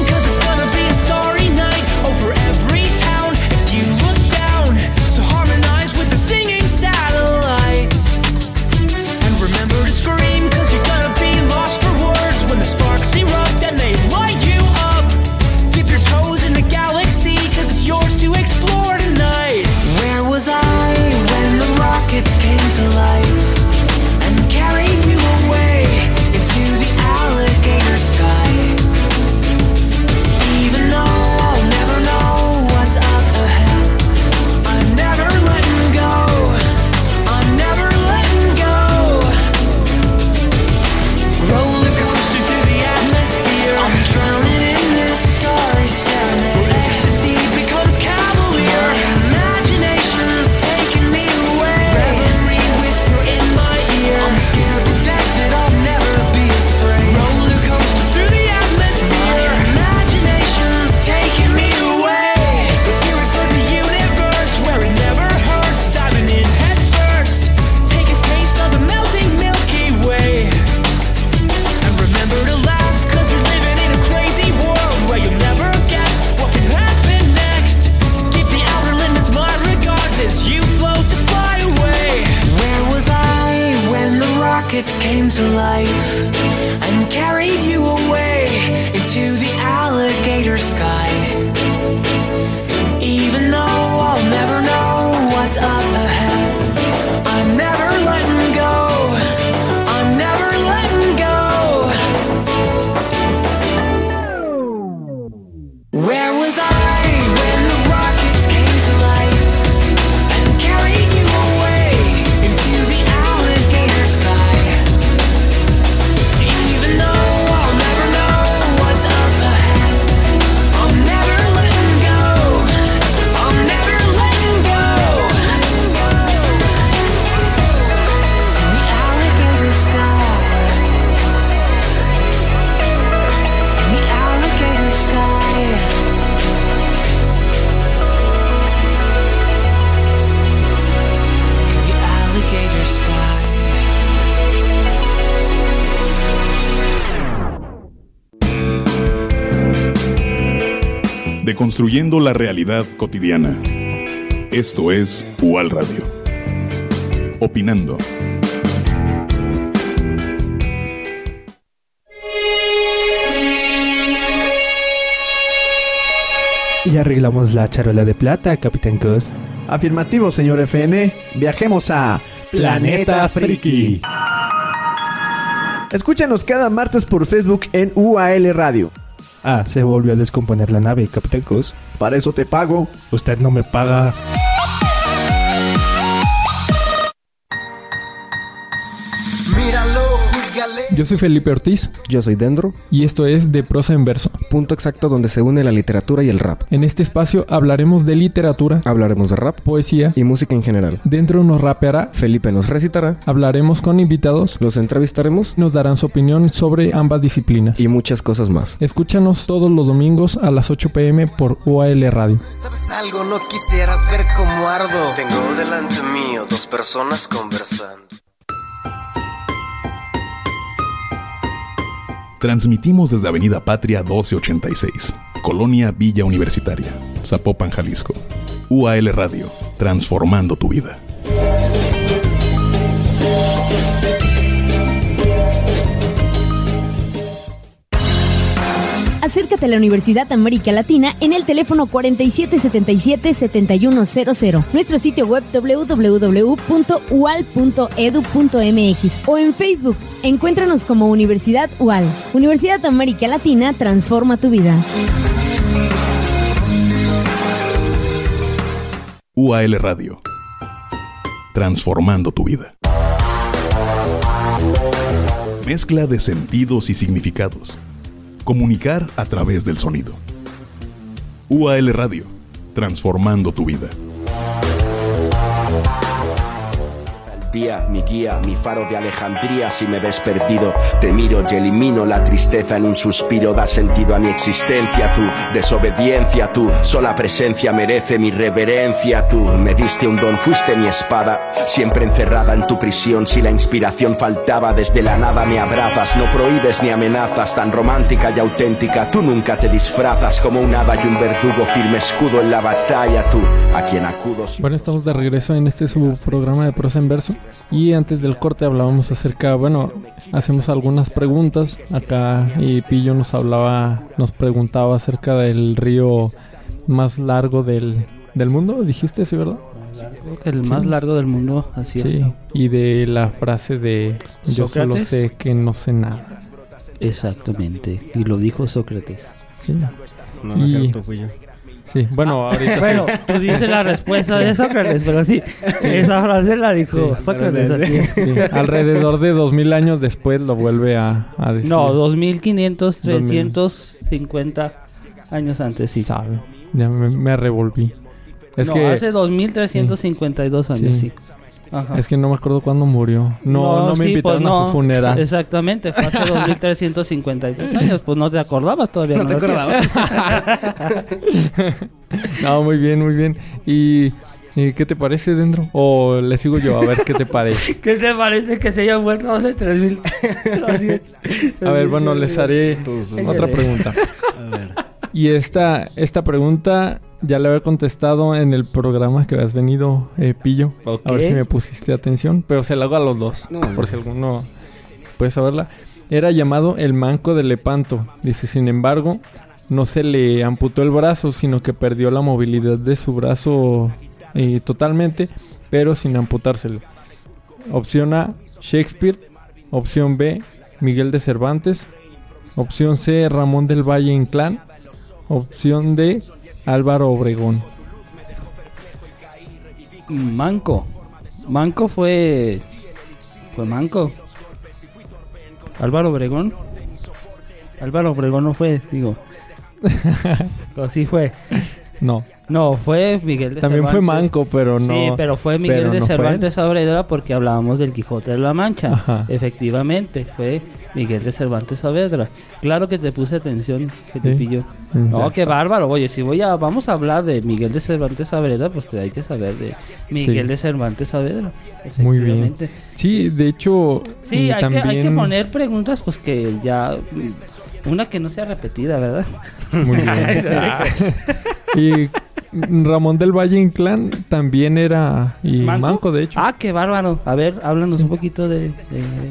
Deconstruyendo la realidad cotidiana. Esto es UAL Radio. Opinando. Y arreglamos la charola de plata, Capitán Cos. Afirmativo, señor FN. Viajemos a Planeta Friki. Escúchanos cada martes por Facebook en UAL Radio. Ah, se volvió a descomponer la nave, Capitán Cos. Para eso te pago. Usted no me paga. Yo soy Felipe Ortiz Yo soy Dendro, y esto es De Prosa en Verso. punto exacto donde se une la literatura y el rap. En este espacio hablaremos de literatura, Hablaremos de rap poesía. y música en general. Dentro nos rapeará, Felipe nos recitará, hablaremos con invitados, los entrevistaremos nos darán su opinión sobre ambas disciplinas. y muchas cosas más. Escúchanos todos los domingos a las 8 pm por UAL Radio. ¿Sabes algo? No quisieras ver cómo ardo. Tengo delante mío dos personas conversando. Transmitimos desde Avenida Patria 1286, Colonia Villa Universitaria, Zapopan, Jalisco. UAL Radio, transformando tu vida. Acércate a la Universidad América Latina en el teléfono 4777-7100, nuestro sitio web www.ual.edu.mx o en Facebook. Encuéntranos como Universidad UAL. Universidad América Latina transforma tu vida. UAL Radio, transformando tu vida. Mezcla de sentidos y significados. Comunicar a través del sonido. UAL Radio, transformando tu vida. Mi guía, mi faro de Alejandría, si me ves perdido, te miro y elimino la tristeza en un suspiro, da sentido a mi existencia, tu desobediencia, tu sola presencia merece mi reverencia, tú me diste un don, fuiste mi espada, siempre encerrada en tu prisión, si la inspiración faltaba, desde la nada me abrazas, no prohíbes ni amenazas, tan romántica y auténtica, tú nunca te disfrazas como un hada y un verdugo, firme escudo en la batalla, tú, a quien acudo. Bueno, estamos de regreso en este su programa de prosa en verso. Y antes del corte hablábamos acerca, bueno, hacemos algunas preguntas. Acá y Pillo nos hablaba, nos preguntaba acerca del río más largo del, del mundo, dijiste, ¿sí, verdad? Creo que el Sí. más largo del mundo, así Sí, es. y de la frase de yo solo sé que no sé nada. Exactamente. Y lo dijo Sócrates. Sí. No, no es Y- cierto, fui yo. Sí, bueno, ahorita Bueno, sí. tú dices la respuesta de Sócrates, pero sí, esa frase la dijo Sí, Sócrates. así. Sí, alrededor de 2000 años después lo vuelve a, a decir. No, 2500, 350 años antes, sí. Sabe, ya me, me revolví. Es no, que hace 2352 años, sí. Ajá. Es que no me acuerdo cuándo murió. No, no, me sí, invitaron pues a no. su funeral. Exactamente, fue hace 2352 años. Pues no te acordabas todavía. No te lo hacías. no, muy bien, muy bien. ¿Y, y qué te parece dentro? O le sigo yo a ver qué te parece. ¿Qué te parece que se haya muerto hace 3000? A ver, bueno, les haré otra pregunta. Y esta, esta pregunta ya la había contestado en el programa que has venido, eh, Pillo. A ver si me pusiste atención. Pero se la hago a los dos. No, por si alguno... puedes saberla, era llamado el manco de Lepanto. Dice, sin embargo, no se le amputó el brazo, sino que perdió la movilidad de su brazo eh, totalmente, pero sin amputárselo. Opción A, Shakespeare. Opción B, Miguel de Cervantes. Opción C, Ramón del Valle Inclán. Opción D, Álvaro Obregón. Manco. Manco fue. Fue Manco. Álvaro Obregón. Álvaro Obregón no fue, digo. o sí fue. No. No, fue Miguel de También fue. Manco, pero no. Sí, pero fue Miguel pero de no fue Cervantes Saavedra porque hablábamos del Quijote de la Mancha. Ajá. Efectivamente, fue Miguel de Cervantes Saavedra. Claro que te puse atención, que te Sí. pilló. Mm, No, ya qué está. bárbaro. Oye, si voy a vamos a hablar de Miguel de Cervantes Saavedra, pues te hay que saber de Miguel Sí. de Cervantes Saavedra. Muy bien. Sí, de hecho. Sí, hay, también... que, hay que poner preguntas, pues que ya. Una que no sea repetida, ¿verdad? Muy bien. Y Ramón del Valle Inclán también era. Y manco, de hecho. Ah, qué bárbaro. A ver, háblanos un poquito de. de-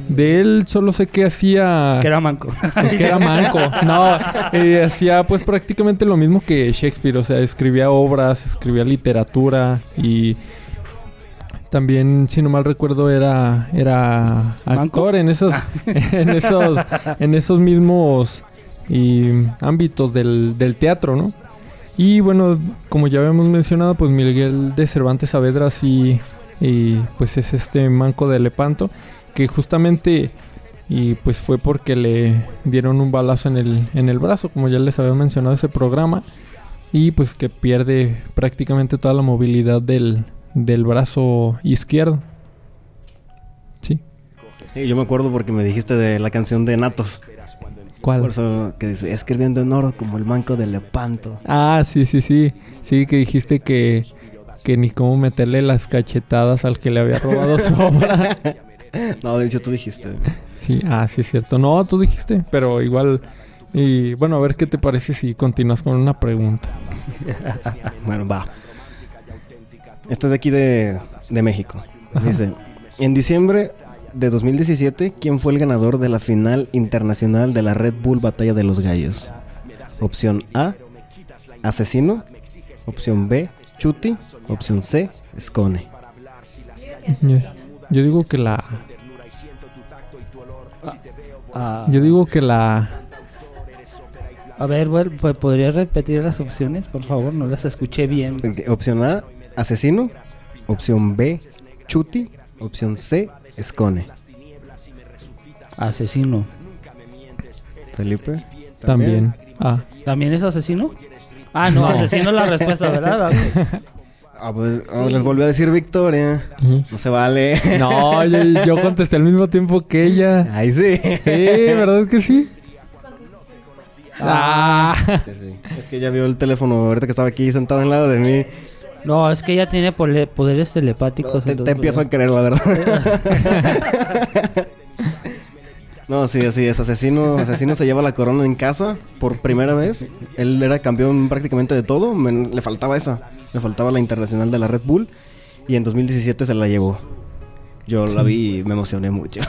De él solo sé que hacía... Que era manco. que era manco. No, eh, hacía pues prácticamente lo mismo que Shakespeare. O sea, escribía obras, escribía literatura y... También, si no mal recuerdo, era, era actor en esos, en esos, en esos mismos y, ámbitos del, del teatro, ¿no? Y bueno, como ya habíamos mencionado, pues Miguel de Cervantes Saavedra sí, y pues es este manco de Lepanto, que justamente y pues fue porque le dieron un balazo en el, en el brazo, como ya les había mencionado ese programa, y pues que pierde prácticamente toda la movilidad del, del brazo izquierdo. Sí. Sí, yo me acuerdo porque me dijiste de la canción de Natos. ¿Cuál? Por eso que dice, escribiendo en oro como el manco de Lepanto. Ah, sí, sí, sí. Sí, que dijiste que, que ni cómo meterle las cachetadas al que le había robado su obra. No, de hecho tú dijiste. Sí, ah, sí es cierto. No, tú dijiste, pero igual... Y bueno, a ver qué te parece si continúas con una pregunta. Bueno, va. Este es de aquí de, de México. Dice, en diciembre de 2017, ¿quién fue el ganador de la final internacional de la Red Bull Batalla de los Gallos? Opción A, Asesino. Opción B, Chuti. Opción C, Scone. Yo, yo digo que la... Ah, Yo digo que la... A ver, bueno, pues, ¿podrías repetir las opciones, por favor? No las escuché bien. Opción A, Asesino. Opción B, Chuti. Opción C, Scone. Asesino. Felipe. También. Ah. ¿También es asesino? Ah, no, No. asesino es la respuesta, ¿verdad? Ah, pues, oh, les volvió a decir Victoria. No se vale. No, yo, yo contesté al mismo tiempo que ella. Ahí sí. Sí, ¿verdad que sí? Ah. Sí, sí. Es que ella vio el teléfono ahorita que estaba aquí sentado al lado de mí. No, es que ella tiene poderes telepáticos. Te, empiezo a creer, la verdad. no, sí, así es. Asesino, Asesino se lleva la corona en casa por primera vez. Él era campeón prácticamente de todo. me- le faltaba esa. Le faltaba la internacional de la Red Bull. Y en 2017 se la llevó. Yo la Sí. vi y me emocioné mucho.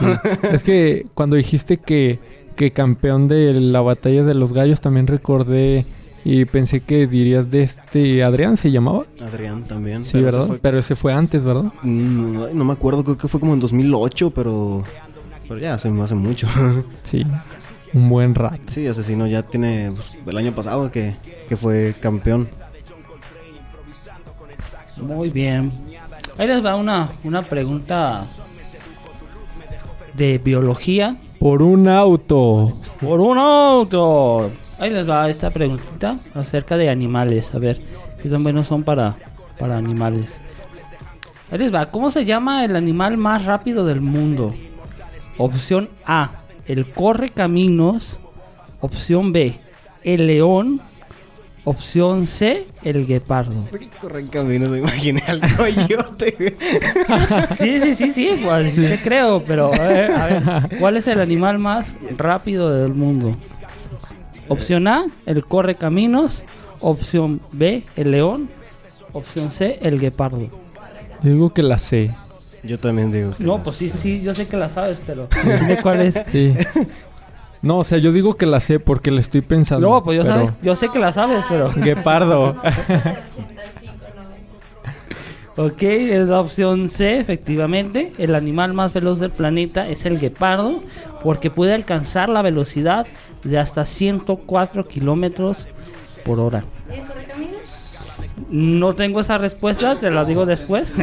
Es que cuando dijiste que, que campeón de la batalla de los gallos, también recordé y pensé que dirías de este Adrián, ¿se llamaba? Adrián también. Sí, pero ¿verdad? ese fue- Pero ese fue antes, ¿verdad? Mm, No, no me acuerdo, creo que fue como en 2008, pero... Pero ya hace, hace mucho. Sí, un buen rato. Sí, Asesino ya tiene pues, el año pasado que, que fue campeón. Muy bien. Ahí les va una, una pregunta de biología. Por un auto. Por un auto. Ahí les va esta preguntita acerca de animales. A ver, qué tan buenos son para, para animales. Ahí les va. ¿Cómo se llama el animal más rápido del mundo? Opción A, el corre caminos. Opción B, el león. Opción C, el guepardo. Corre en camino, me imaginé al coyote. Sí, sí, sí, sí, pues sí creo, pero a ver, a ver, ¿cuál es el animal más rápido del mundo? Opción A, el corre caminos. Opción B, el león. Opción C, el guepardo. Yo digo que la C. Yo también digo que No, la pues sí, sí, yo sé que la sabes, pero dime cuál es. Sí. No, o sea, yo digo que la sé porque la estoy pensando. No, pues yo, pero- sabes, yo sé que la sabes, pero... Guepardo. Ok, es la opción C, efectivamente. El animal más veloz del planeta es el guepardo, porque puede alcanzar la velocidad de hasta 104 kilómetros por hora. No tengo esa respuesta, te la digo después.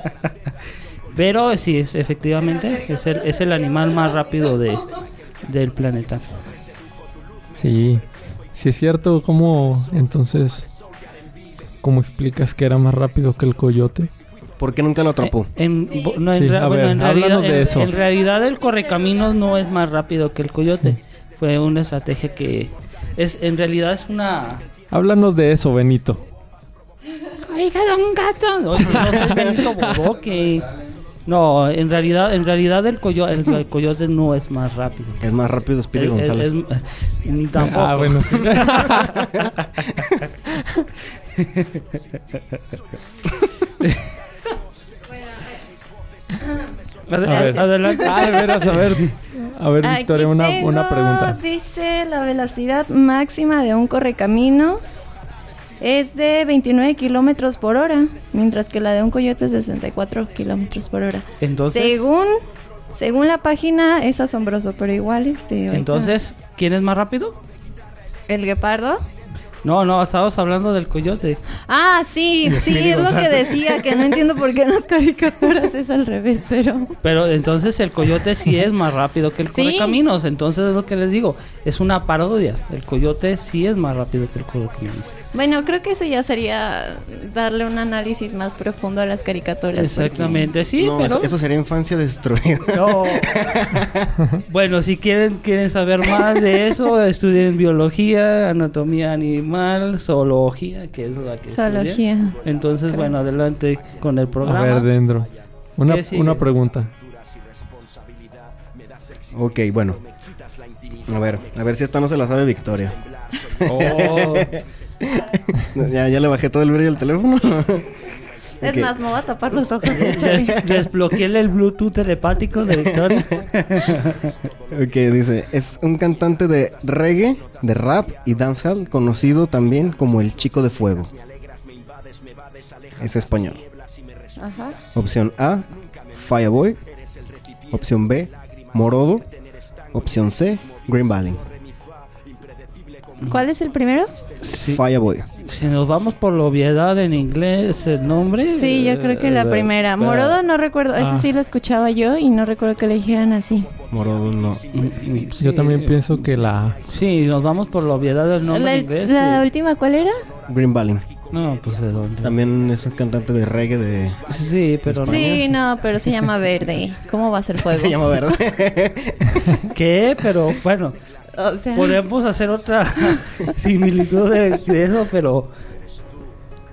Pero sí, es, efectivamente, es el, es el animal más rápido de, del planeta. Sí. Sí es cierto, ¿cómo entonces... ¿Cómo explicas que era más rápido que el coyote? ¿Por qué nunca lo atrapó? En, bo- no, en, Sí, rea- a bueno, ver, en realidad, de en- eso. en realidad el correcaminos no es más rápido que el coyote. Fue una estrategia que es en realidad es una Háblanos de eso, Benito. Oiga, don gato. Oye, no soy Benito Bodoque. No, en realidad, en realidad el, coyo- el, el coyote no es más rápido. Es más rápido Speedy Es- González. es- tampoco. Ah, bueno, sí. A ver. Adelante. Ah, de veras, a ver. A ver, Aquí Victoria, una, tengo, una pregunta. Dice la velocidad máxima de un correcaminos es de 29 kilómetros por hora, mientras que la de un coyote es de 64 kilómetros por hora. Entonces, Según, según la página es asombroso, pero igual este. ahorita- entonces, ¿quién es más rápido? el guepardo. No, no, estábamos hablando del coyote. Ah, sí, sí, es lo que decía, que no entiendo por qué en las caricaturas es al revés, pero... Pero entonces el coyote sí es más rápido que el Sí. correcaminos. Entonces es lo que les digo. Es una parodia. El coyote sí es más rápido que el correcaminos. Bueno, creo que eso ya sería darle un análisis más profundo a las caricaturas. Exactamente, sí, no, pero... eso, eso sería infancia destruida. No. bueno, si quieren quieren saber más de eso, estudien biología, anatomía animal, zoología, que es la que. Zoología. Entonces, Creo. bueno, adelante con el programa. A ver, Dendro. Una, una pregunta. Ok, bueno. A ver, a ver si esta no se la sabe Victoria. Oh. ya, ya le bajé todo el brillo al teléfono. Es más, me voy a tapar los ojos. Des- Desbloqueé el Bluetooth telepático de Victoria. Ok, dice, es un cantante de reggae, de rap y dancehall conocido también como el Chico de Fuego. Es español. Ajá. Opción A, Fireboy. Opción B, Morodo. Opción C, Green Valley. ¿Cuál es el primero? Fireboy. Si nos vamos por la obviedad en inglés, el nombre. Sí, yo creo que la eh, primera. eh, Morodo no recuerdo, ese Ah. sí lo escuchaba yo y no recuerdo que le dijeran así. Morodo no. Yo también pienso que la... Sí, nos vamos por la obviedad del nombre La, en inglés. la sí. última, ¿cuál era? Green Valley. No, pues de dónde. También es un cantante de reggae de... Sí, pero no. Sí, no, pero se llama Verde. ¿Cómo va a ser fuego? Se llama Verde. ¿Qué? Pero bueno, O sea, podemos hacer otra similitud de, de eso, pero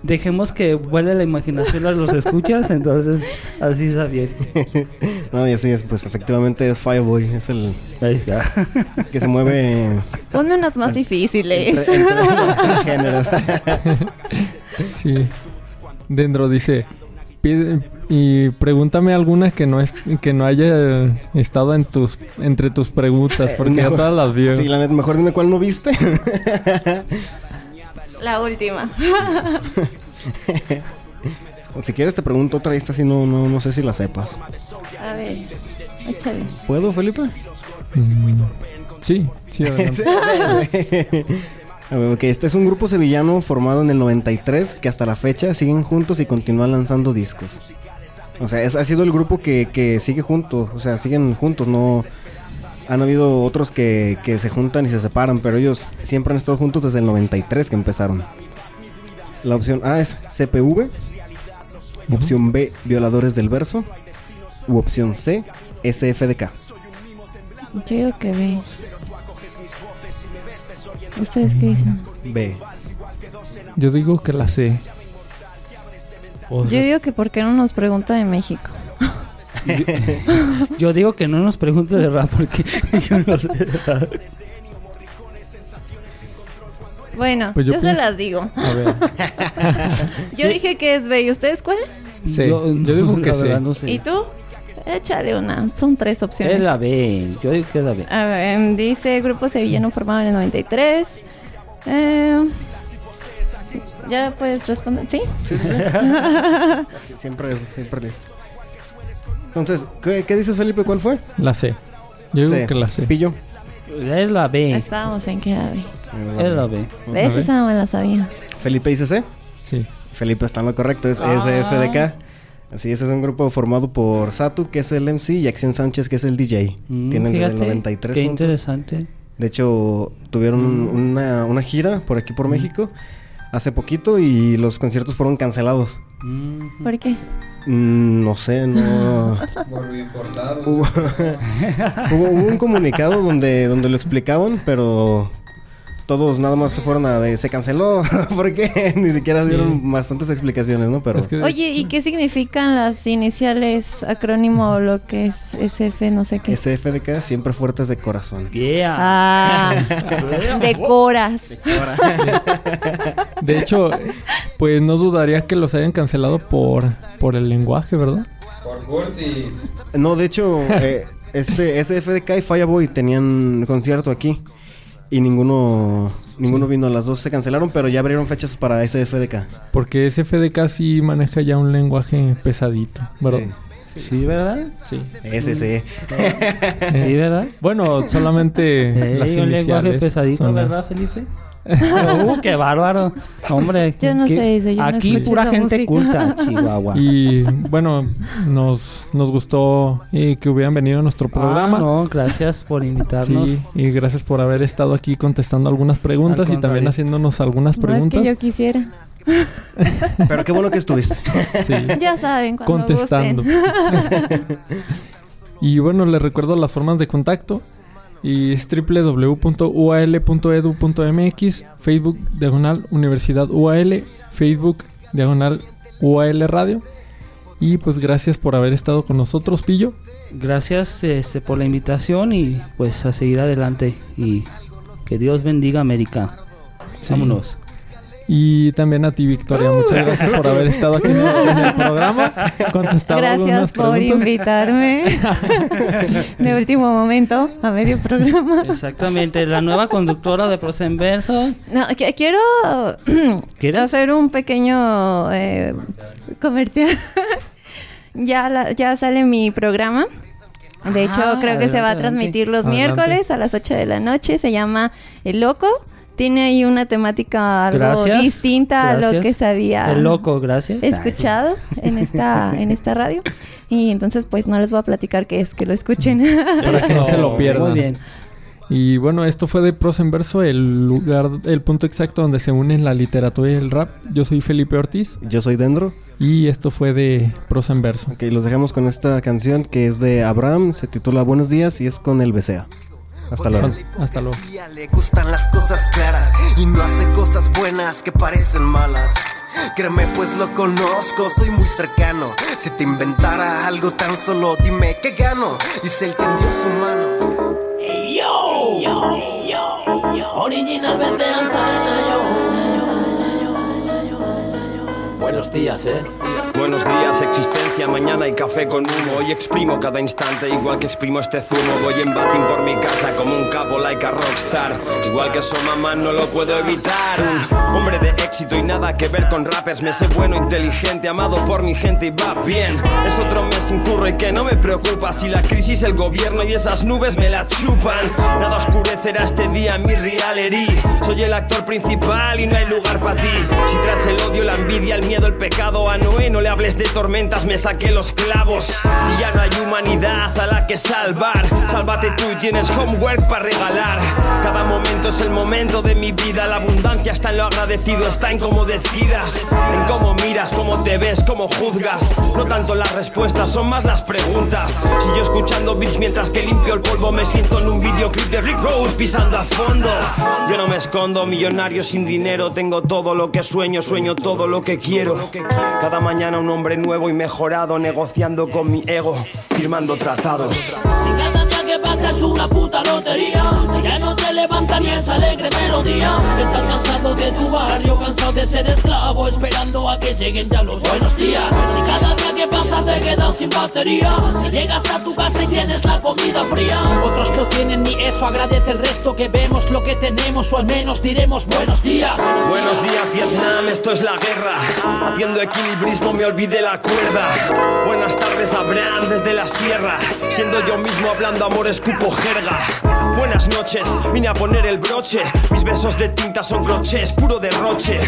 dejemos que vuele la imaginación a los escuchas, entonces así está bien. no, y así es, pues efectivamente es Fireboy. Es el Ahí está. que se mueve ponme unas más difíciles. entre, entre los tres géneros. Sí. Dendro dice... "Pide- y pregúntame alguna que no es que no haya estado en tus entre tus preguntas porque ya Mejor- todas las vio. Sí, la mejor dime cuál no viste. La última. o si quieres te pregunto otra, esta sí no, no, no sé si la sepas. A ver, échale. ¿Puedo, Felipe? Mm, sí, sí, adelante. A ver, ok, este es un grupo sevillano formado en el 93 que hasta la fecha siguen juntos y continúan lanzando discos. O sea, es- ha sido el grupo que, que sigue juntos, o sea, siguen juntos, no... Han habido otros que, que se juntan y se separan, pero ellos siempre han estado juntos desde el 93 que empezaron. La opción A es CPV, opción B, Violadores del Verso, u opción C, SFDK. Yo digo que ve. ¿Ustedes qué dicen? B. Yo digo que la sé. O Yo sea, digo que por qué no nos pregunta de México. Yo, yo digo que no nos pregunte de rap porque yo no sé de rap. Bueno, Pues yo yo, se pienso- las digo. a ver. Yo dije que es B. ¿Y ustedes cuál? Sí, yo digo que la sí. verdad no sé. ¿Y tú? Échale una. Son tres opciones. Es la B. Yo digo que es la B. A ver, em, dice Grupo Sevillano formado en el 93. Eh, ya puedes responder. ¿Sí? Sí, sí, sí. siempre, siempre listo. Entonces, ¿qué, qué dices, Felipe? ¿Cuál fue? La C. Yo digo C. que la C. Pillo. Es la B. Estábamos en qué ave. Es la B. ¿Ves? Esa no me la sabía. Felipe dice C. Sí. Felipe está en lo correcto, es Ah. SFDK. Así es, es un grupo formado por Satu, que es el MC, y Acción Sánchez, que es el DJ. Mm, Tienen desde el fíjate, 93 Qué juntos. interesante. De hecho, tuvieron Mm. una, una gira por aquí por México hace poquito y los conciertos fueron cancelados. Mm. ¿Por qué? Mm, no sé, no. hubo, hubo- hubo un comunicado donde, donde lo explicaban, pero todos nada más se fueron a de se canceló. porque Ni siquiera Sí. dieron bastantes explicaciones, ¿no? Pero Es que- Oye, ¿y qué significan las iniciales, acrónimo, lo que es SF, no sé qué? SFDK siempre fuertes de corazón. Yeah. Ah, decoras. De hecho, pues no dudaría que los hayan cancelado por, por el lenguaje, ¿verdad? Por cursis. No, de hecho, eh, este SFDK y Fireboy tenían concierto aquí y ninguno ninguno vino. Las dos se cancelaron, pero ya abrieron fechas para SFDK. Porque SFDK sí maneja ya un lenguaje pesadito, ¿verdad? Sí, ¿verdad? Sí. Ese sí. Sí, ¿verdad? Bueno, solamente las un lenguaje pesadito, son ¿verdad, Felipe? uh, qué bárbaro. Hombre, Yo no qué- sé, dice, yo no aquí pura gente música. culta, Chihuahua. Y bueno, nos, nos gustó eh, que hubieran venido a nuestro programa. Ah, no, gracias por invitarnos. Sí, y gracias por haber estado aquí contestando algunas preguntas y también haciéndonos algunas No es preguntas. que yo quisiera. Pero qué bueno que estuviste. Sí, Ya saben, cuando contestando. gusten. y bueno, les recuerdo las formas de contacto. Y es www.ual.edu.mx, Facebook diagonal Universidad UAL, Facebook diagonal UAL Radio. Y pues gracias por haber estado con nosotros, Pillo. Gracias este, por la invitación y pues a seguir adelante. Y que Dios bendiga América. Sí. Vámonos. Y también a ti, Victoria. Muchas gracias por haber estado aquí en el, en el programa. Gracias por preguntas. invitarme. de último momento, a medio programa. Exactamente, la nueva conductora de Prosa en Verso. No, que- quiero ¿Quieres? hacer un pequeño eh, comercial. ya, la- ya sale mi programa. De hecho, Ah, creo que se va a adelante, transmitir los adelante. miércoles a las 8 de la noche. Se llama El Loco. Tiene ahí una temática algo Gracias, distinta a lo que se había El loco, gracias. escuchado en esta, en esta radio. Y entonces, pues no les voy a platicar qué es, que lo escuchen. Para que no se lo pierdan. Muy bien. Y bueno, esto fue de Prosa en Verso, el lugar, el punto exacto donde se unen la literatura y el rap. Yo soy Felipe Ortiz Yo soy Dendro. y esto fue de Prosa en Verso. Ok, los dejamos con esta canción que es de Abraham, se titula Buenos días y es con el BCA. Hasta luego. Hasta luego. Le gustan las cosas claras y no hace cosas buenas que parecen malas. Créeme, pues lo conozco, soy muy cercano. Si te inventara algo tan solo, dime qué gano. Y se él tendió su mano. Yo, yo, yo, yo. Original vete hasta Buenos días, eh. Buenos días, existencia. Mañana hay café con humo. Hoy exprimo cada instante, igual que exprimo este zumo. Voy en batín por mi casa como un capo, like a rockstar. Igual que su mamá, no lo puedo evitar. Hombre de éxito y nada que ver con rappers. Me sé bueno, inteligente, amado por mi gente y va bien. Es otro mes sin curro y que no me preocupa. Si la crisis, el gobierno y esas nubes me la chupan. Nada oscurecerá este día mi reality. Soy el actor principal y no hay lugar para ti. Si tras el odio, la envidia, el miedo, pecado a Noé, no le hables de tormentas, me saqué los clavos. Y ya no hay humanidad a la que salvar. Sálvate tú y tienes homework para regalar. Cada momento es el momento de mi vida. La abundancia está en lo agradecido, está en cómo decidas. En cómo miras, cómo te ves, cómo juzgas. No tanto las respuestas, son más las preguntas. Si yo escuchando beats mientras que limpio el polvo, me siento en un videoclip de Rick Rose pisando a fondo. Yo no me escondo, millonario sin dinero. Tengo todo lo que sueño, sueño todo lo que quiero. Cada mañana un hombre nuevo y mejorado, negociando con mi ego, firmando tratados. Si cada día que pasa es una puta lotería Si ya no te levanta ni esa alegre melodía Estás cansado de tu barrio, cansado de ser esclavo Esperando a que lleguen ya los buenos días Si cada que pasa te quedas sin batería. Si llegas a tu casa y tienes la comida fría. Otros no tienen ni eso, agradece el resto Que vemos lo que tenemos o al menos diremos buenos días. Buenos días Vietnam, esto es la guerra. Haciendo equilibrismo me olvidé la cuerda. Buenas tardes Abraham desde la sierra Siendo yo mismo hablando amor escupo jerga. Buenas noches, vine a poner el broche. Mis besos de tinta son crochés, puro derroche.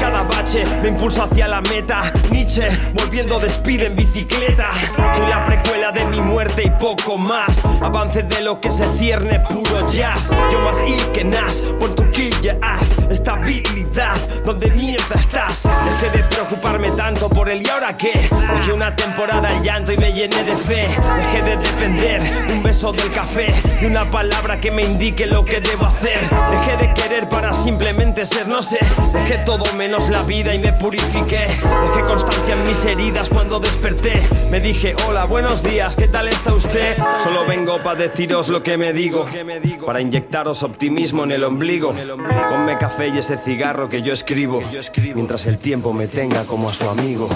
Cada bache me impulsa hacia la meta. Nietzsche, volviendo despide en bicicleta. Soy la precuela de mi muerte y poco más. Avance de lo que se cierne, puro jazz. Yo más il que nas, pon tu kill ya has. Estabilidad, donde mierda estás Dejé de preocuparme tanto por el y ahora qué. Dejé una temporada llanto y me llené de fe. Dejé de depender de un beso del café Y una palabra que me indique lo que debo hacer. Dejé de querer para simplemente ser, no sé. Dejé todo menos la vida y me purifiqué. Dejé constancia en mis heridas cuando desperté. Me dije, hola, buenos días, ¿qué tal está usted? Solo vengo para deciros lo que me digo Para inyectaros optimismo en el ombligo. Ponme café y ese cigarro que yo escribo Mientras el tiempo me tenga como a su amigo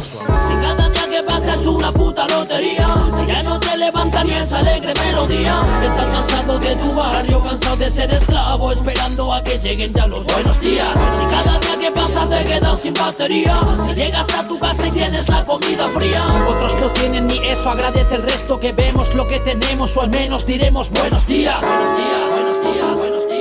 pasa es una puta lotería. Si ya no te levanta ni esa alegre melodía. Estás cansado de tu barrio, cansado de ser esclavo Esperando a que lleguen ya los buenos días. Si cada día que pasa te quedas sin batería Si llegas a tu casa y tienes la comida fría. Otros no tienen ni eso, agradece el resto Que vemos lo que tenemos o al menos diremos buenos días. Buenos días, buenos días, buenos días